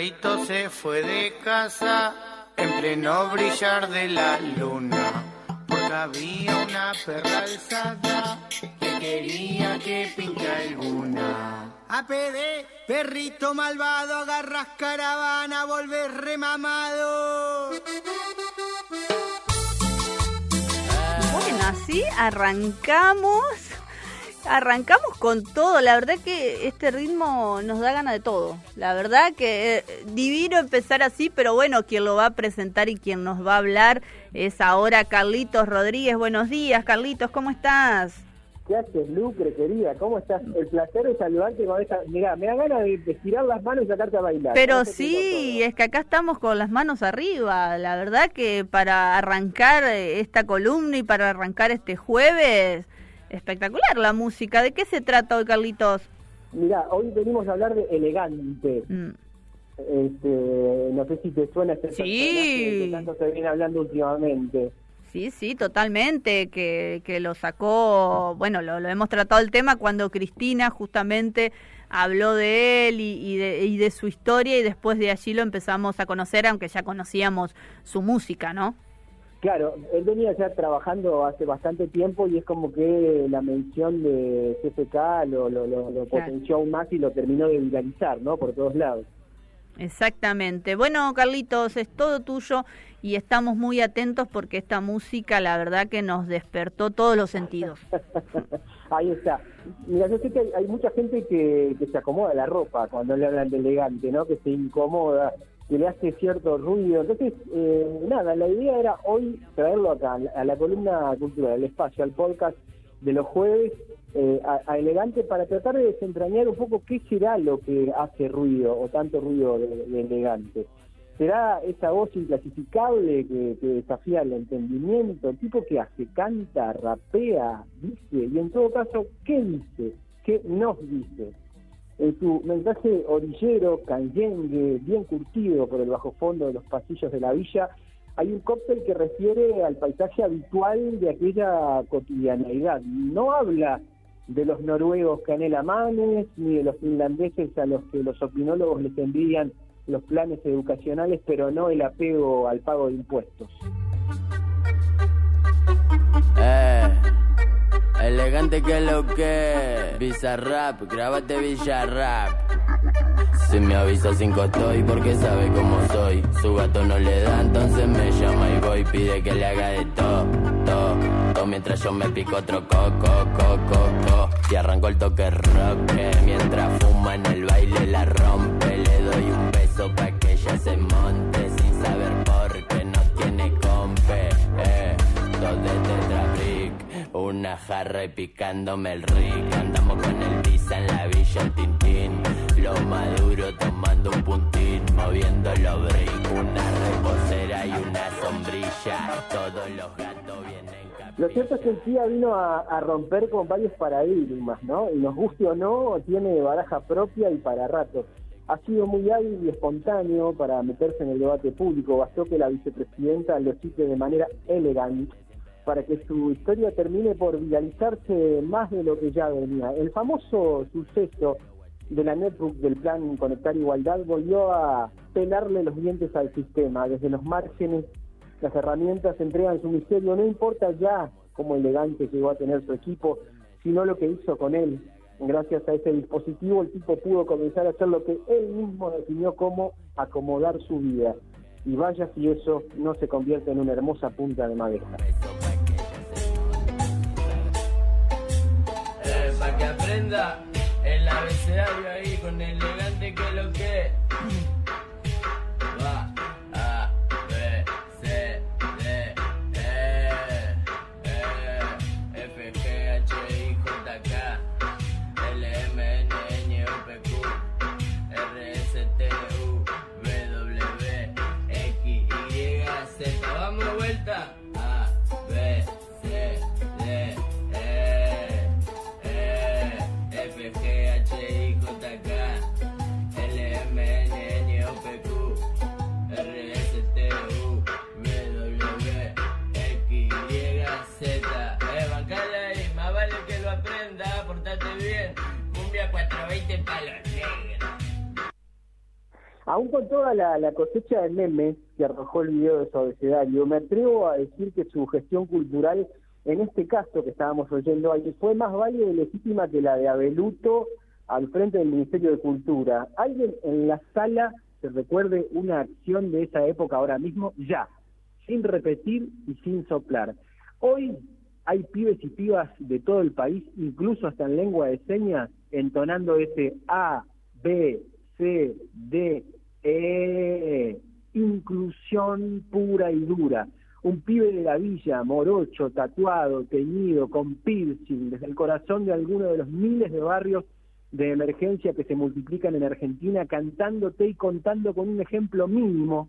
perrito se fue de casa en pleno brillar de la luna. Porque había una perra alzada que quería que pinte alguna. APD, perrito malvado, agarras caravana, volver remamado. Bueno, así arrancamos. Arrancamos con todo, la verdad que este ritmo nos da gana de todo. La verdad que eh, divino empezar así, pero bueno, quien lo va a presentar y quien nos va a hablar es ahora Carlitos Rodríguez. Buenos días, Carlitos, ¿cómo estás? ¿Qué haces, Lucre, querida? ¿Cómo estás? El placer de saludarte con esta... Mirá, me da ganas de, de estirar las manos y sacarte a bailar. Pero No sé qué sí, es que acá estamos con las manos arriba. La verdad que para arrancar eh, esta columna y para arrancar este jueves, espectacular la música. ¿De qué se trata hoy, Carlitos? Mirá, hoy venimos a hablar de elegante. Mm, Este, no sé si te suena este Sí. que tanto se viene hablando últimamente. Sí, sí, totalmente, que, que lo sacó, bueno, lo, lo hemos tratado el tema cuando Cristina justamente habló de él y, y de, y de su historia y después de allí lo empezamos a conocer, aunque ya conocíamos su música, ¿no? Claro, él venía ya trabajando hace bastante tiempo y es como que la mención de CFK lo, lo, lo, lo potenció aún más y lo terminó de viralizar, ¿no? Por todos lados. Exactamente. Bueno, Carlitos, es todo tuyo y estamos muy atentos porque esta música, la verdad que nos despertó todos los sentidos. Ahí está. Mira, yo sé que hay, hay mucha gente que, que se acomoda la ropa cuando le hablan de elegante, ¿no? Que se incomoda, que le hace cierto ruido. Entonces, eh, nada, la idea era hoy traerlo acá, a la- columna cultural, al espacio, al podcast de los jueves, eh, a, Elegante, para tratar de desentrañar un poco qué será lo que hace ruido, o tanto ruido de, de Elegante. ¿Será esa voz inclasificable que, que desafía el entendimiento? El tipo que hace, canta, rapea, dice, y en todo caso, ¿qué dice? ¿Qué nos dice? En su mensaje orillero, canyengue, bien curtido por el bajo fondo de los pasillos de la villa, hay un cóctel que refiere al paisaje habitual de aquella cotidianeidad. No habla de los noruegos que anhela manes, ni de los finlandeses a los que los opinólogos les envían los planes educacionales, pero no el apego al pago de impuestos. Elegante que lo que Bizarrap, grábate Villarrap Si me avisa cinco estoy porque sabe cómo soy. Su gato no le da, entonces me llama y voy. Pide que le haga de todo, todo, todo Mientras yo me pico otro coco, coco, coco Y arranco el toque rock eh, Mientras fuma Una jarra y picándome el rick Andamos con el visa en la villa el tintín Lo maduro tomando un puntín Moviendo los brick Una reposera y una sombrilla Todos los gatos vienen Lo cierto es que el CIA vino a, a romper con varios paradigmas, ¿no? Y nos guste o no, tiene baraja propia y para rato. Ha sido muy hábil y espontáneo para meterse en el debate público. Bastó que la vicepresidenta lo cite de manera elegante para que su historia termine por viralizarse más de lo que ya venía. El famoso suceso de la netbook del plan Conectar Igualdad volvió a pelarle los dientes al sistema. Desde los márgenes, las herramientas entregan su misterio. No importa ya cómo elegante llegó a tener su equipo, sino lo que hizo con él. Gracias a ese dispositivo, el tipo pudo comenzar a hacer lo que él mismo definió como acomodar su vida. Y vaya si eso no se convierte en una hermosa punta de madera. El abecedario ahí con el elegante que lo que Aún con toda la, cosecha de memes que arrojó el video de su abecedario, me atrevo a decir que su gestión cultural, en este caso que estábamos oyendo fue más válida y legítima que la de Abeluto al frente del Ministerio de Cultura. ¿Alguien en la sala se recuerde una acción de esa época ahora mismo? Ya, sin repetir y sin soplar. Hoy hay pibes y pibas de todo el país, incluso hasta en lengua de señas, entonando ese A, B, C, D, E, inclusión pura y dura. Un pibe de la villa, morocho, tatuado, teñido, con piercing, desde el corazón de alguno de los miles de barrios de emergencia que se multiplican en Argentina, cantándote y contando con un ejemplo mínimo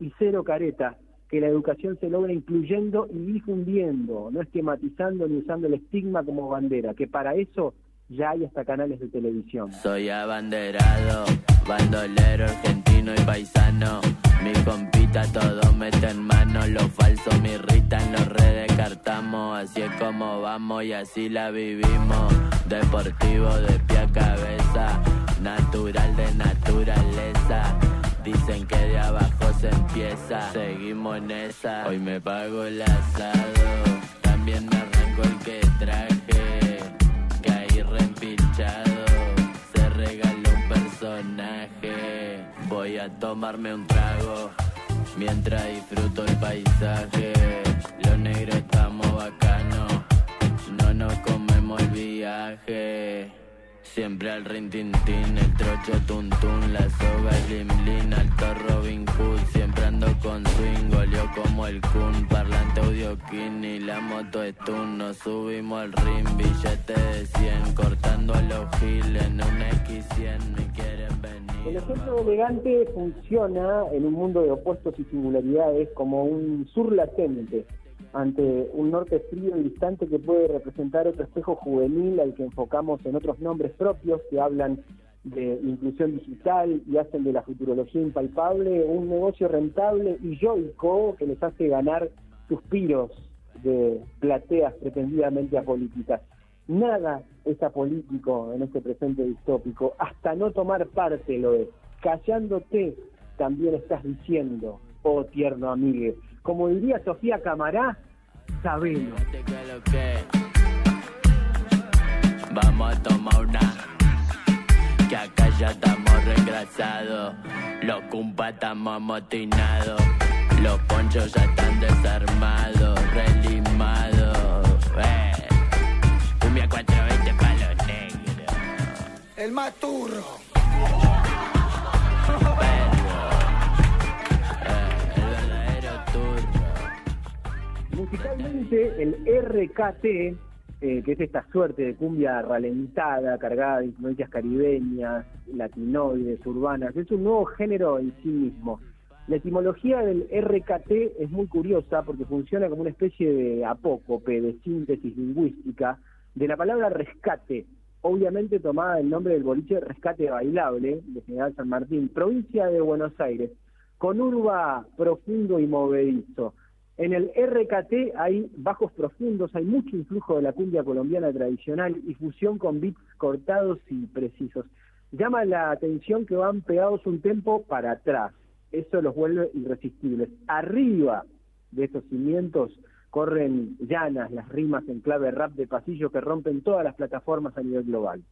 y cero careta, que la educación se logra incluyendo y difundiendo, no esquematizando ni usando el estigma como bandera, que para eso ya hay hasta canales de televisión. Soy abanderado, bandolero argentino y paisano. Mi compita todo mete en mano, lo falso me irritan, lo redescartamos. Así es como vamos y así la vivimos. Deportivo de pie a cabeza, natural de naturaleza. Dicen que de abajo se empieza, seguimos en esa. Hoy me pago el asado, también me arranco el que traje. Reempinchado, se regaló un personaje. Voy a tomarme un trago mientras disfruto el paisaje. Los negros estamos bacanos, no nos comemos el viaje. Siempre al rintintín, el trocho tuntún, la soga el limlin, alto Robin Hood. Siempre ando con swing, goleo como el kun, parlante audio y la moto stun. Nos subimos al ring, billete de 100, cortando a los giles en un X100, me quieren venir. El ejemplo elegante funciona en un mundo de opuestos y singularidades como un sur latente ante un norte frío y distante que puede representar otro espejo juvenil al que enfocamos en otros nombres propios que hablan de inclusión digital y hacen de la futurología impalpable un negocio rentable y yoico que les hace ganar suspiros de plateas pretendidamente apolíticas. Nada es apolítico en este presente distópico, hasta no tomar parte lo es. Callándote también estás diciendo, oh tierno amigo, como diría Sofía Camará, sabelo. Vamos a tomar una, que acá ya estamos regrasados, los cumpas estamos amotinados, los ponchos ya están desarmados, relimados. Eh. Cumbia 420 palos negros. El maturro. Musicalmente, el RKT, eh, que es esta suerte de cumbia ralentada, cargada de influencias caribeñas, latinoides, urbanas, es un nuevo género en sí mismo. La etimología del RKT es muy curiosa porque funciona como una especie de apócope, de síntesis lingüística, de la palabra rescate, obviamente tomada del nombre del boliche Rescate Bailable de General San Martín, provincia de Buenos Aires, con urba profundo y movedizo. En el RKT hay bajos profundos, hay mucho influjo de la cumbia colombiana tradicional y fusión con beats cortados y precisos. Llama la atención que van pegados un tempo para atrás. Eso los vuelve irresistibles. Arriba de esos cimientos corren llanas las rimas en clave rap de pasillo que rompen todas las plataformas a nivel global.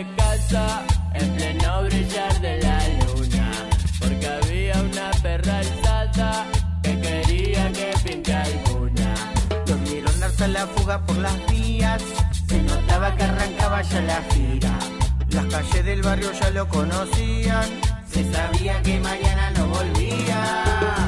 en pleno brillar de la luna, porque había una perra alzada que quería que pinta alguna. Los vieron darse la fuga por las vías, se notaba que arrancaba ya la gira. Las calles del barrio ya lo conocían, se sabía que mañana no volvía.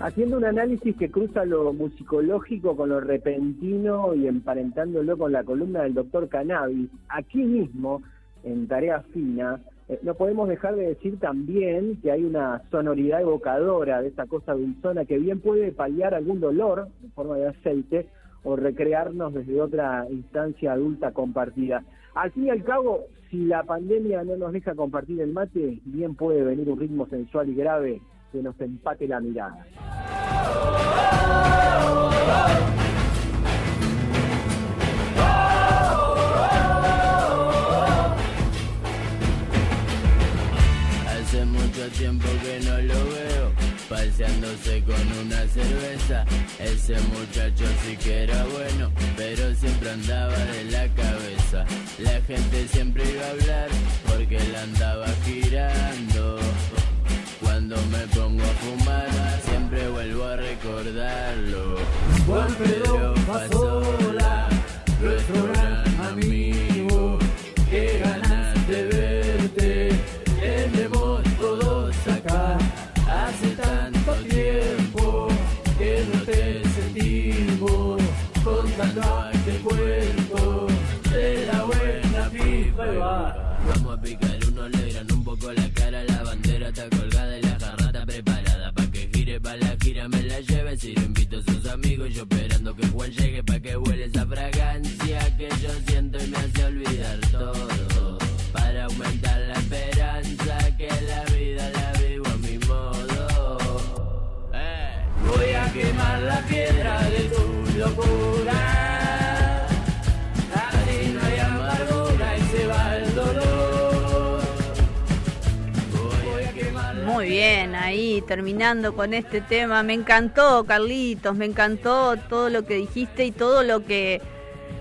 Haciendo un análisis que cruza lo musicológico con lo repentino y emparentándolo con la columna del doctor Cannabis, aquí mismo, en Tarea Fina, eh, no podemos dejar de decir también que hay una sonoridad evocadora de esa cosa dulzona que bien puede paliar algún dolor en forma de aceite o recrearnos desde otra instancia adulta compartida. Al fin y al cabo, si la pandemia no nos deja compartir el mate, bien puede venir un ritmo sensual y grave que nos empate la mirada. Hace mucho tiempo que no lo veo, paseándose con una cerveza. Ese muchacho sí que era bueno, pero siempre andaba de la cabeza. La gente siempre iba a hablar porque él andaba girando. Cuando me pongo a fumar, siempre vuelvo a recordarlo. Juan Pedro Pasola, nuestro gran amigo, la piedra de tu locura. Amargura y se va el dolor. Voy a quemar la Muy bien, ahí terminando con este tema. Me encantó, Carlitos, me encantó todo lo que dijiste y todo lo que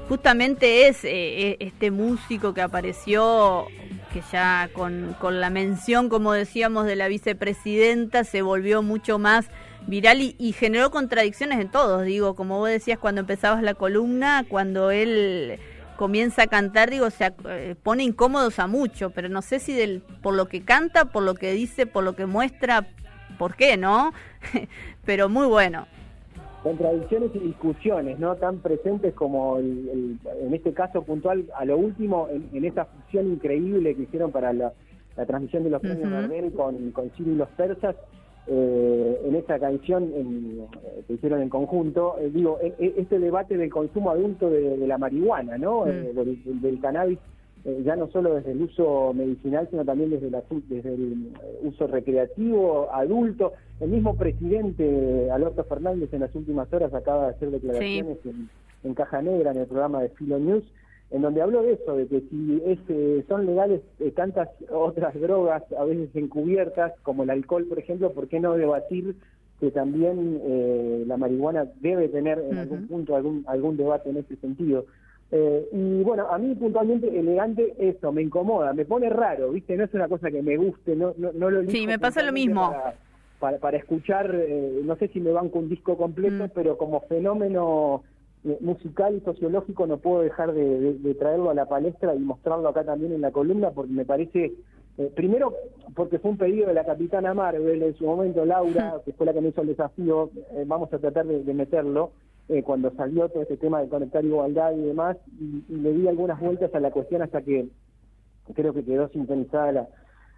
justamente es eh, eh, este músico que apareció, que ya con, con la mención, como decíamos, de la vicepresidenta, se volvió mucho más viral y, y generó contradicciones en todos. Digo, como vos decías cuando empezabas la columna, cuando él comienza a cantar, digo, se eh, pone incómodos a mucho, pero no sé si del, por lo que canta, por lo que dice, por lo que muestra, por qué, ¿no? pero muy bueno. contradicciones y discusiones, ¿no? Tan presentes como el- el- en este caso puntual, a lo último, en, en esa fusión increíble que hicieron para la, la transmisión de los premios Ujú. Gardel con, con Ciro y los persas, eh, en esa canción en- eh, que hicieron en conjunto, eh, digo, e- e- este debate del consumo adulto de, de la marihuana, ¿no? Mm. Eh, del, cannabis, ya no solo desde el uso medicinal, sino también desde, la, desde el uso recreativo, adulto. El mismo presidente Alberto Fernández en las últimas horas acaba de hacer declaraciones en, en Caja Negra, en el programa de Filo News, en donde habló de eso, de que si es, eh, son legales eh, tantas otras drogas, a veces encubiertas, como el alcohol, por ejemplo, ¿por qué no debatir que también eh, la marihuana debe tener en algún punto algún, algún debate en ese sentido? Eh, y bueno, a mí puntualmente elegante eso, me incomoda, me pone raro, ¿viste? No es una cosa que me guste, no, no, no lo Sí, me pasa lo mismo. Para, para, para escuchar, eh, no sé si me banco un disco completo, Mm. pero como fenómeno musical y sociológico no puedo dejar de, de- de traerlo a la palestra y mostrarlo acá también en la columna porque me parece, eh, primero porque fue un pedido de la capitana Marvel en su momento, Laura, que fue la que me hizo el desafío, eh, vamos a tratar de, de meterlo, eh, cuando salió todo este tema de conectar igualdad y demás, y, y le di algunas vueltas a la cuestión hasta que creo que quedó sintonizada la,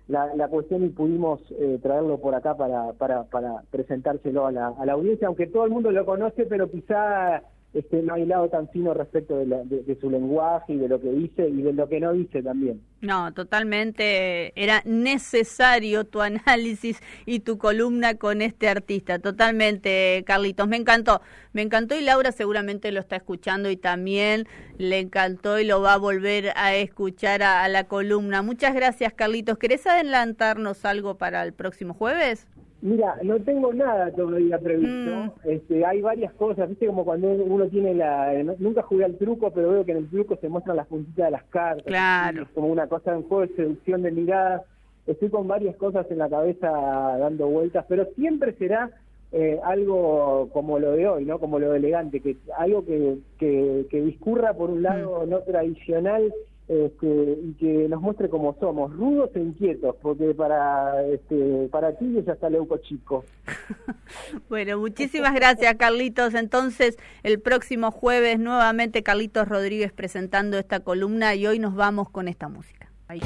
la, la cuestión y pudimos eh, traerlo por acá para, para, para presentárselo a la, a la audiencia, aunque todo el mundo lo conoce, pero quizá este, no hay lado tan fino respecto de, la- de- su lenguaje y de lo que dice y de lo que no dice también. No, totalmente. Era necesario tu análisis y tu columna con este artista. Totalmente, Carlitos. Me encantó. Me encantó y Laura seguramente lo está escuchando y también le encantó y lo va a volver a escuchar a, a la columna. Muchas gracias, Carlitos. ¿Querés adelantarnos algo para el próximo jueves? Mira, no tengo nada todavía previsto. Mm. Este, hay varias cosas, viste como cuando uno tiene la, nunca jugué al truco, pero veo que en el truco se muestran las puntitas de las cartas. Claro. Es como una cosa, un juego de seducción de miradas. Estoy con varias cosas en la cabeza dando vueltas, pero siempre será eh, algo como lo de hoy, ¿no? Como lo de elegante, que algo que, que, que discurra por un lado no tradicional este, y que nos muestre cómo somos, rudos e inquietos, porque para este, para ti ya está Leuco Chico. bueno, muchísimas gracias Carlitos. Entonces, el próximo jueves nuevamente Carlitos Rodríguez presentando esta columna y hoy nos vamos con esta música. Ahí.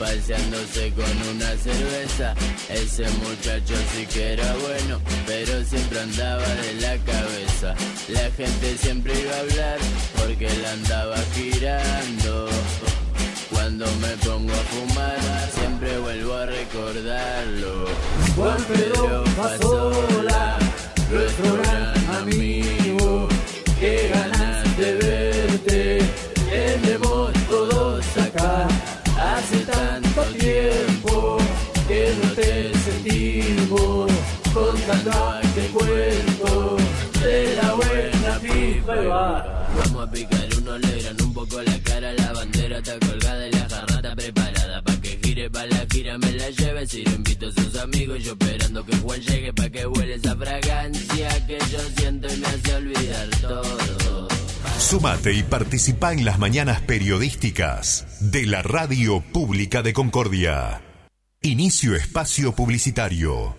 Paseándose con una cerveza. Ese muchacho sí que era bueno, pero siempre andaba de la cabeza. La gente siempre iba a hablar porque él andaba girando. Cuando me pongo a fumar, siempre vuelvo a recordarlo. Juan Pedro Pasola, nuestro gran amigo, qué ganas sentimos contando aquel cuento de la buena pipa. Vamos a picar uno, alegran un poco la cara, la bandera está colgada y la jarrata preparada pa' que gire pa' la gira, me la lleve. Si lo invito a sus amigos, yo esperando que Juan llegue pa' que huele esa fragancia que yo siento y me hace olvidar todo. Sumate y participa en las mañanas periodísticas de la Radio Pública de Concordia. Inicio espacio publicitario.